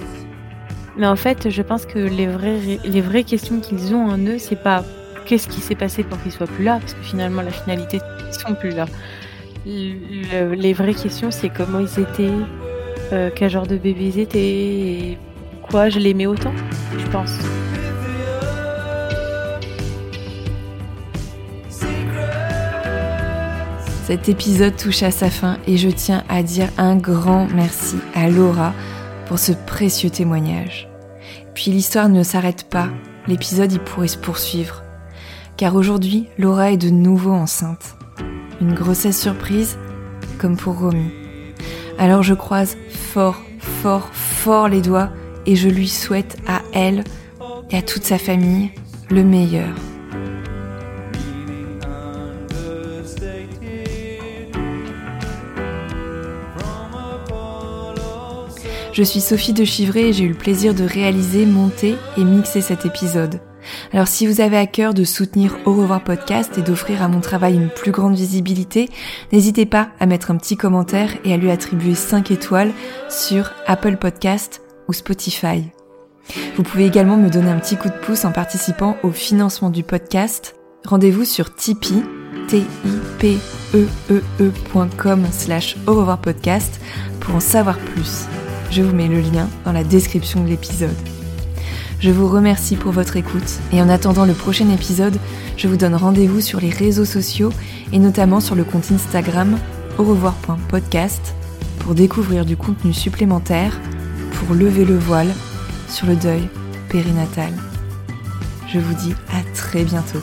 Mais en fait, je pense que les vraies, les vraies questions qu'ils ont en eux, c'est pas qu'est-ce qui s'est passé pour qu'ils soient plus là, parce que finalement, la finalité, ils sont plus là. les vraies questions, c'est comment ils étaient, euh, quel genre de bébé ils étaient, et quoi je l'aimais autant, je pense. Cet épisode touche à sa fin et je tiens à dire un grand merci à Laura pour ce précieux témoignage. Puis l'histoire ne s'arrête pas, l'épisode y pourrait se poursuivre. Car aujourd'hui, Laura est de nouveau enceinte. Une grossesse surprise, comme pour Romy. Alors je croise fort, fort, fort les doigts et je lui souhaite à elle et à toute sa famille le meilleur. Je suis Sophie de Chivray et j'ai eu le plaisir de réaliser, monter et mixer cet épisode. Alors si vous avez à cœur de soutenir Au revoir podcast et d'offrir à mon travail une plus grande visibilité, n'hésitez pas à mettre un petit commentaire et à lui attribuer 5 étoiles sur Apple Podcast ou Spotify. Vous pouvez également me donner un petit coup de pouce en participant au financement du podcast. Rendez-vous sur Tipeee, t i p e, e slash au revoir podcast pour en savoir plus. Je vous mets le lien dans la description de l'épisode. Je vous remercie pour votre écoute et en attendant le prochain épisode, je vous donne rendez-vous sur les réseaux sociaux et notamment sur le compte Instagram au revoir.podcast pour découvrir du contenu supplémentaire pour lever le voile sur le deuil périnatal. Je vous dis à très bientôt.